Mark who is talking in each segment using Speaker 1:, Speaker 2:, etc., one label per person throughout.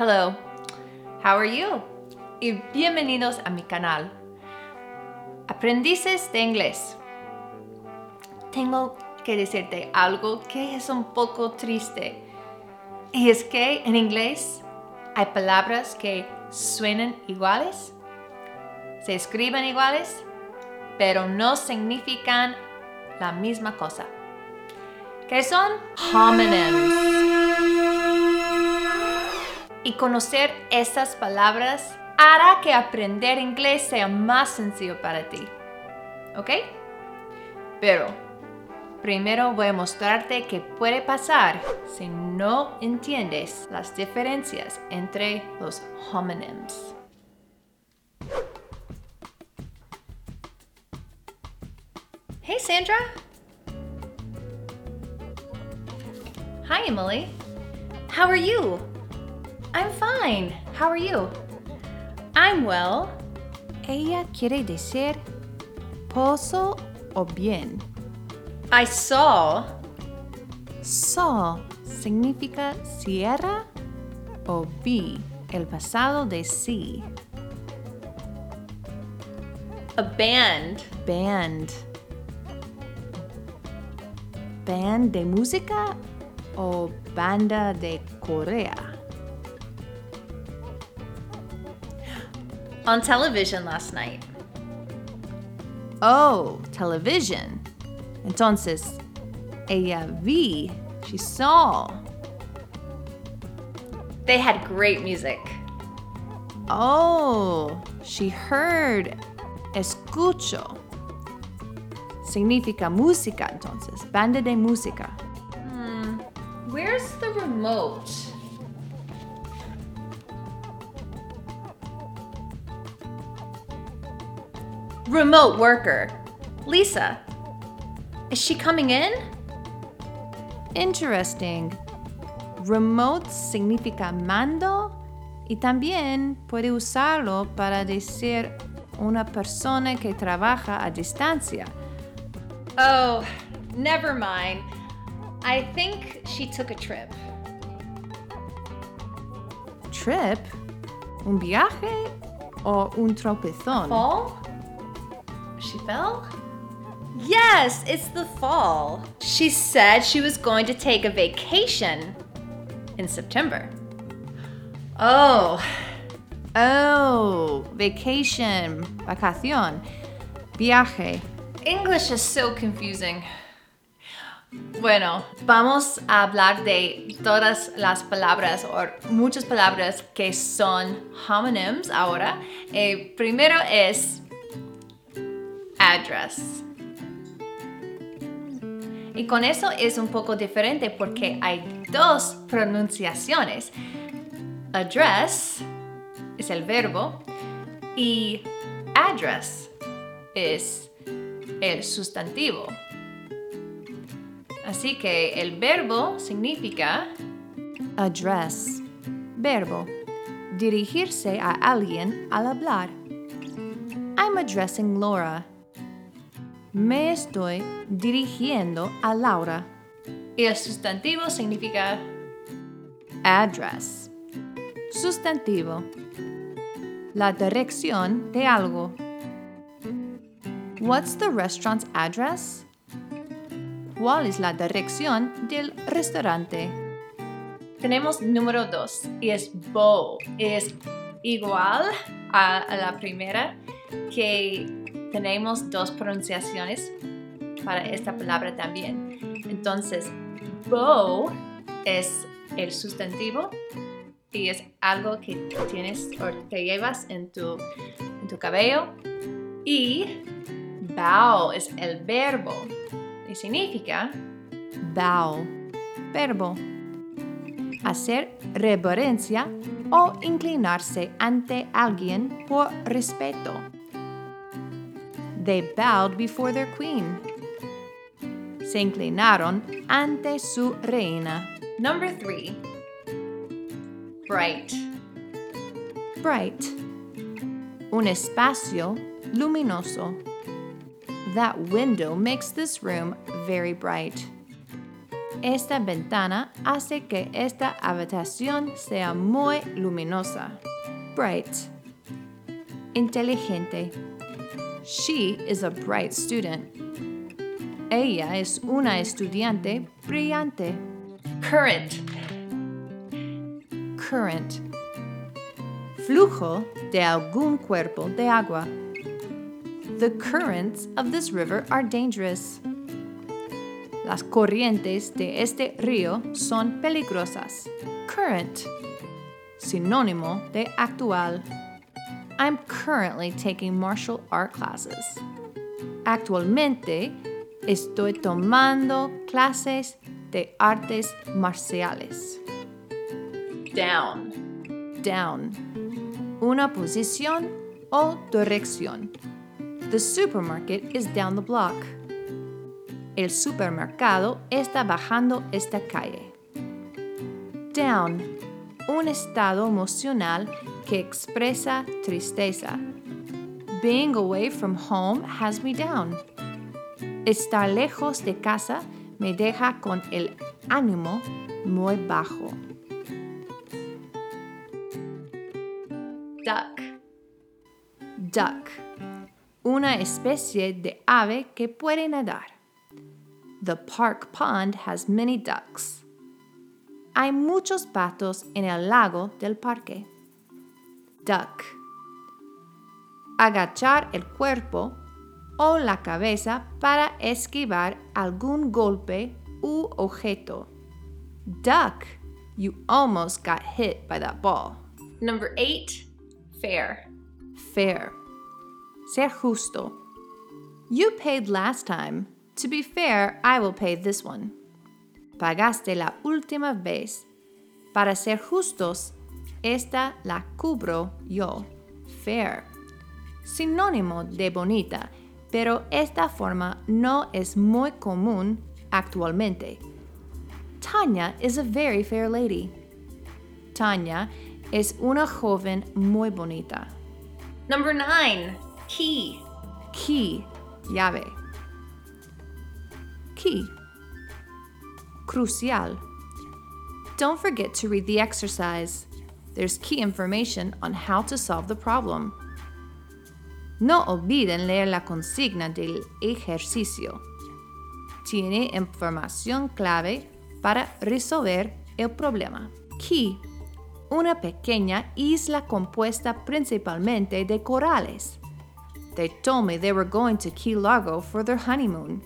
Speaker 1: Hello, how are you? Y bienvenidos a mi canal. Aprendices de inglés. Tengo que decirte algo que es un poco triste. Y es que en inglés hay palabras que suenan iguales, se escriben iguales, pero no significan la misma cosa. ¿Qué son homonyms? Conocer estas palabras hará que aprender inglés sea más sencillo para ti. ¿Ok? Pero primero voy a mostrarte qué puede pasar si no entiendes las diferencias entre los homonyms. Hey Sandra! Hi Emily! How are you? I'm fine. How are you? I'm well.
Speaker 2: Ella quiere decir pozo o bien.
Speaker 1: I saw.
Speaker 2: Saw significa sierra o vi, el pasado de sí.
Speaker 1: A band.
Speaker 2: Band. Band de música o banda de Corea.
Speaker 1: On television last night.
Speaker 2: Oh, television. Entonces, ella vi, she saw.
Speaker 1: They had great music.
Speaker 2: Oh, she heard. Escucho. Significa música, entonces. Banda de música.
Speaker 1: Hmm, where's the remote? Remote worker. Lisa. Is she coming in?
Speaker 2: Interesting. Remote significa mando y también puede usarlo para decir una persona que trabaja a distancia.
Speaker 1: Oh, never mind. I think she took a trip.
Speaker 2: Trip? ¿Un viaje o un tropezón?
Speaker 1: Fall? She fell? Yes, it's the fall. She said she was going to take a vacation in September. Oh,
Speaker 2: Oh, vacation, vacación, viaje.
Speaker 1: English is so confusing. Bueno, vamos a hablar de todas las palabras o muchas palabras que son homonyms ahora. Eh, primero es address. Y con eso es un poco diferente porque hay dos pronunciaciones. Address es el verbo y address es el sustantivo. Así que el verbo significa
Speaker 2: Address, verbo, dirigirse a alguien al hablar. I'm addressing Laura. Me estoy dirigiendo a Laura.
Speaker 1: y el sustantivo significa
Speaker 2: Address, sustantivo, la dirección de algo. What's the restaurant's address? ¿Cuál es la dirección del restaurante?
Speaker 1: Tenemos número dos y es bow. Es igual a, a la primera que tenemos dos pronunciaciones para esta palabra también. Entonces, bow es el sustantivo y es algo que tienes o te llevas en tu, en tu cabello. Y bow es el verbo y significa
Speaker 2: Bow, verbo. Hacer reverencia o inclinarse ante alguien por respeto. They bowed before their queen. Se inclinaron ante su reina.
Speaker 1: Number three, bright.
Speaker 2: Bright. Un espacio luminoso. That window makes this room very bright. Esta ventana hace que esta habitación sea muy luminosa. Bright. Inteligente. She is a bright student. Ella es una estudiante brillante.
Speaker 1: Current.
Speaker 2: Current. Flujo de algún cuerpo de agua. The currents of this river are dangerous. Las corrientes de este río son peligrosas. Current. Sinónimo de actual. I'm currently taking martial art classes. Actualmente estoy tomando clases de artes marciales.
Speaker 1: Down.
Speaker 2: Down. Una posición o dirección. The supermarket is down the block. El supermercado está bajando esta calle. Down. Un estado emocional que expresa tristeza. Being away from home has me down. Estar lejos de casa me deja con el ánimo muy bajo.
Speaker 1: Duck.
Speaker 2: Duck. Una especie de ave que puede nadar. The park pond has many ducks. Hay muchos patos en el lago del parque. Duck. Agachar el cuerpo o la cabeza para esquivar algún golpe u objeto. Duck. You almost got hit by that ball.
Speaker 1: Number eight. Fair.
Speaker 2: Fair. Ser justo. You paid last time. To be fair, I will pay this one. Pagaste la última vez. Para ser justos, esta la cubro yo. Fair. Sinónimo de bonita, pero esta forma no es muy común actualmente. Tanya is a very fair lady. Tanya es una joven muy bonita.
Speaker 1: Number nine. Key.
Speaker 2: Key, llave. Key. Crucial. Don't forget to read the exercise. There's key information on how to solve the problem. No olviden leer la consigna del ejercicio. Tiene información clave para resolver el problema. Key. Una pequeña isla compuesta principalmente de corales. They told me they were going to Key Largo for their honeymoon.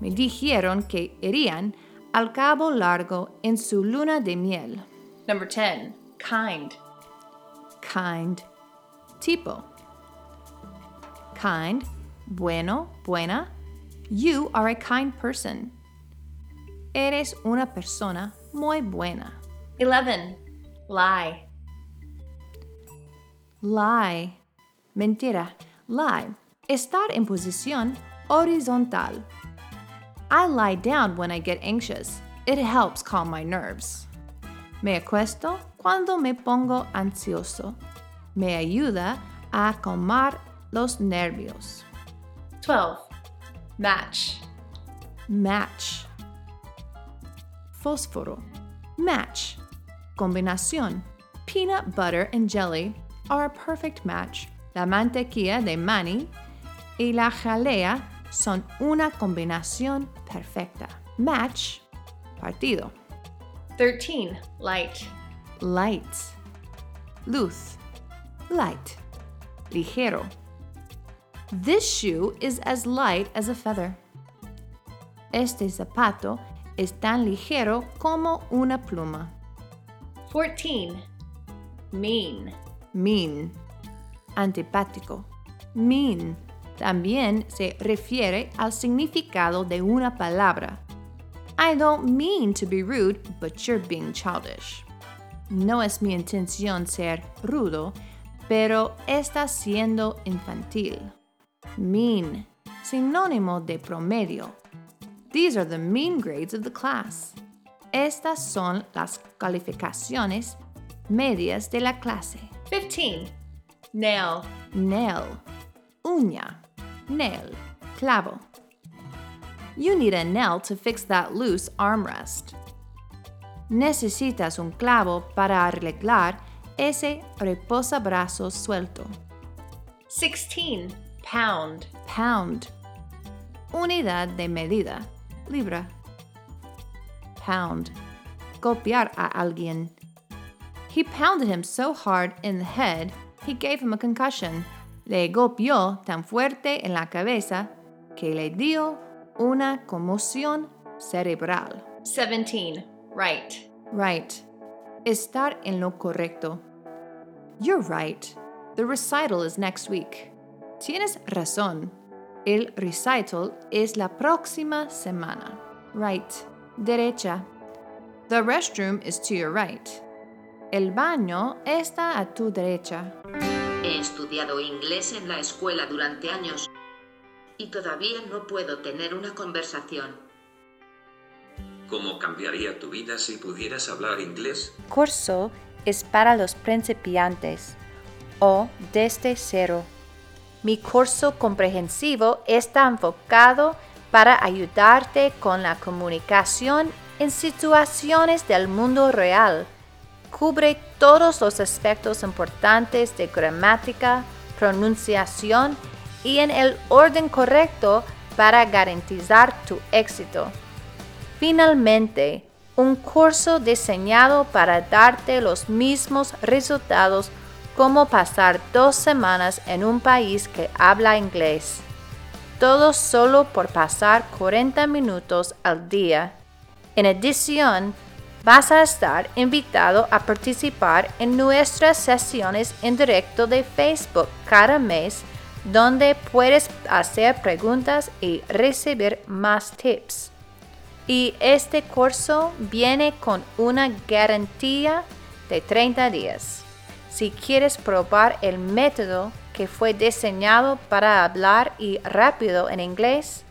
Speaker 2: Me dijeron que irían al Cabo Largo en su luna de miel.
Speaker 1: Number 10. Kind.
Speaker 2: Kind. Tipo. Kind. Bueno, buena. You are a kind person. Eres una persona muy buena.
Speaker 1: 11. Lie.
Speaker 2: Lie. Mentira. Lie. Estar en posición horizontal. I lie down when I get anxious. It helps calm my nerves. Me acuesto cuando me pongo ansioso. Me ayuda a calmar los nervios.
Speaker 1: 12. Match.
Speaker 2: Match. Fósforo. Match. Combinación. Peanut butter and jelly are a perfect match. La mantequilla de maní y la jalea son una combinación perfecta. Match. Partido.
Speaker 1: 13. Light.
Speaker 2: Light. Luz. Light. Ligero. This shoe is as light as a feather. Este zapato es tan ligero como una pluma.
Speaker 1: 14. Mean.
Speaker 2: Mean. Antipático. Mean también se refiere al significado de una palabra. I don't mean to be rude, but you're being childish. No es mi intención ser rudo, pero está siendo infantil. Mean, sinónimo de promedio. These are the mean grades of the class. Estas son las calificaciones medias de la clase.
Speaker 1: 15. Nail.
Speaker 2: Nail, uña, nail, clavo. You need a nail to fix that loose armrest. Necesitas un clavo para arreglar ese reposabrazos suelto.
Speaker 1: 16. Pound.
Speaker 2: Pound. Unidad de medida. Libra. Pound. Golpear a alguien. He pounded him so hard in the head, he gave him a concussion. Le golpeó tan fuerte en la cabeza que le dio una conmoción cerebral.
Speaker 1: 17. Right.
Speaker 2: Right. Estar en lo correcto. You're right. The recital is next week. Tienes razón. El recital es la próxima semana. Right. Derecha. The restroom is to your right. El baño está a tu derecha.
Speaker 3: He estudiado inglés en la escuela durante años y todavía no puedo tener una conversación.
Speaker 4: ¿Cómo cambiaría tu vida si pudieras hablar inglés?
Speaker 5: Curso es para los principiantes o desde cero. Mi curso comprensivo está enfocado para ayudarte con la comunicación en situaciones del mundo real. Cubre todos los aspectos importantes de gramática, pronunciación y en el orden correcto para garantizar tu éxito. Finalmente, un curso diseñado para darte los mismos resultados como pasar dos semanas en un país que habla inglés. Todo solo por pasar 40 minutos al día. En adición, vas a estar invitado a participar en nuestras sesiones en directo de Facebook cada mes, donde puedes hacer preguntas y recibir más tips. Y este curso viene con una garantía de 30 días. Si quieres probar el método que fue diseñado para hablar y rápido en inglés,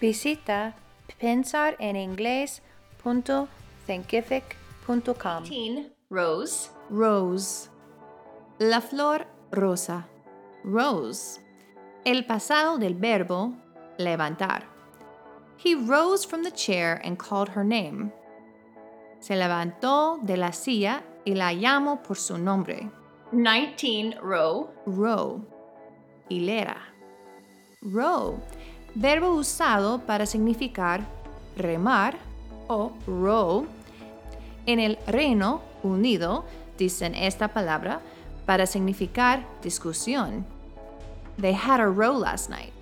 Speaker 5: visita pensareningles.thinkific.com.
Speaker 1: 18. Rose.
Speaker 2: Rose. La flor rosa. Rose. El pasado del verbo levantar. He rose from the chair and called her name. Se levantó de la silla y la llamó por su nombre.
Speaker 1: 19. Row.
Speaker 2: Row. Hilera. Row. Verbo usado para significar remar o row. En el Reino Unido dicen esta palabra para significar discusión. They had a row last night.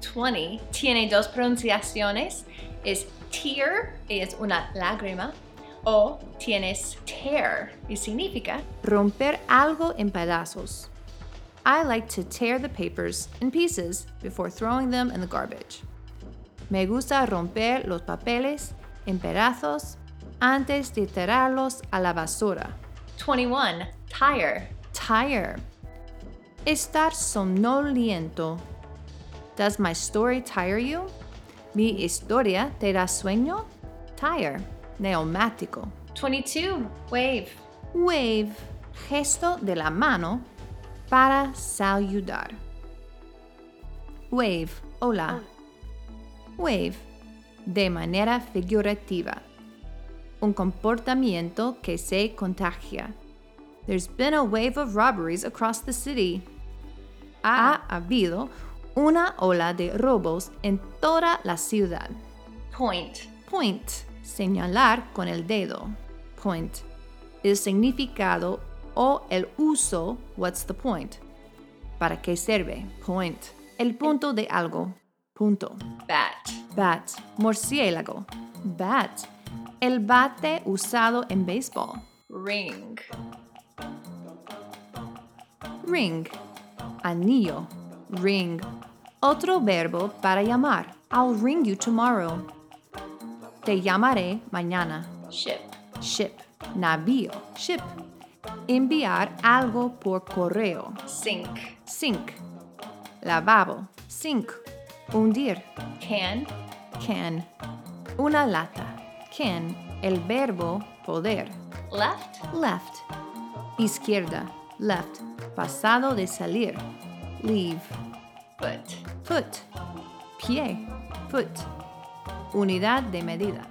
Speaker 1: Twenty. Tiene dos pronunciaciones. Es tear, es una lágrima. O tienes tear, y significa
Speaker 2: Romper algo en pedazos. I like to tear the papers in pieces before throwing them in the garbage. Me gusta romper los papeles en pedazos antes de tirarlos a la basura.
Speaker 1: 21. Tire.
Speaker 2: Tire. Estar somnoliento. Does my story tire you? ¿Mi historia te da sueño? Tire. Neumático.
Speaker 1: 22. Wave.
Speaker 2: Wave. Gesto de la mano para saludar. Wave. Hola. Wave. De manera figurativa. Un comportamiento que se contagia. There's been a wave of robberies across the city. Ha habido una ola de robos en toda la ciudad.
Speaker 1: Point.
Speaker 2: Point, señalar con el dedo. Point. El significado o el uso, what's the point? ¿Para qué sirve? Point. El punto de algo. Punto.
Speaker 1: Bat.
Speaker 2: Bat. Murciélago. Bat. El bate usado en béisbol.
Speaker 1: Ring.
Speaker 2: Ring. Anillo. Ring. Otro verbo para llamar. I'll ring you tomorrow. Te llamaré mañana.
Speaker 1: Ship.
Speaker 2: Ship. Navío. Ship. Enviar algo por correo.
Speaker 1: Sink.
Speaker 2: Sink. Lavabo. Sink. Hundir.
Speaker 1: Can.
Speaker 2: Can. Una lata. Can. El verbo poder.
Speaker 1: Left.
Speaker 2: Left. Izquierda. Left, pasado de salir. Leave.
Speaker 1: Foot.
Speaker 2: Foot, pie, foot. Unidad de medida.